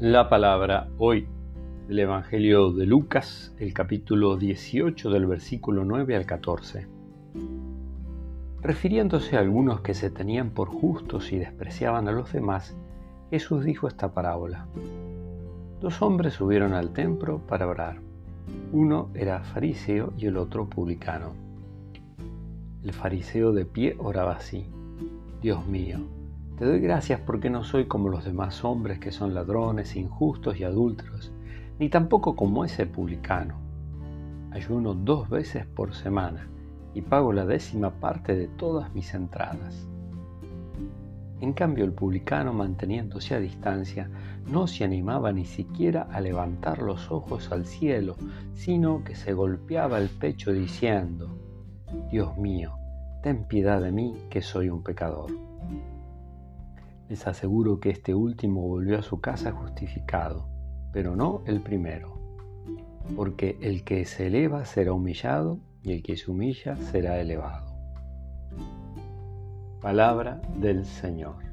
La palabra hoy del Evangelio de Lucas, el capítulo 18 del versículo 9 al 14. Refiriéndose a algunos que se tenían por justos y despreciaban a los demás, Jesús dijo esta parábola. Dos hombres subieron al templo para orar. Uno era fariseo y el otro publicano. El fariseo de pie oraba así. Dios mío, te doy gracias porque no soy como los demás hombres que son ladrones, injustos y adúlteros, ni tampoco como ese publicano. Ayuno dos veces por semana y pago la décima parte de todas mis entradas. En cambio el publicano, manteniéndose a distancia, no se animaba ni siquiera a levantar los ojos al cielo, sino que se golpeaba el pecho diciendo, Dios mío, ten piedad de mí que soy un pecador. Les aseguro que este último volvió a su casa justificado, pero no el primero, porque el que se eleva será humillado y el que se humilla será elevado. Palabra del Señor.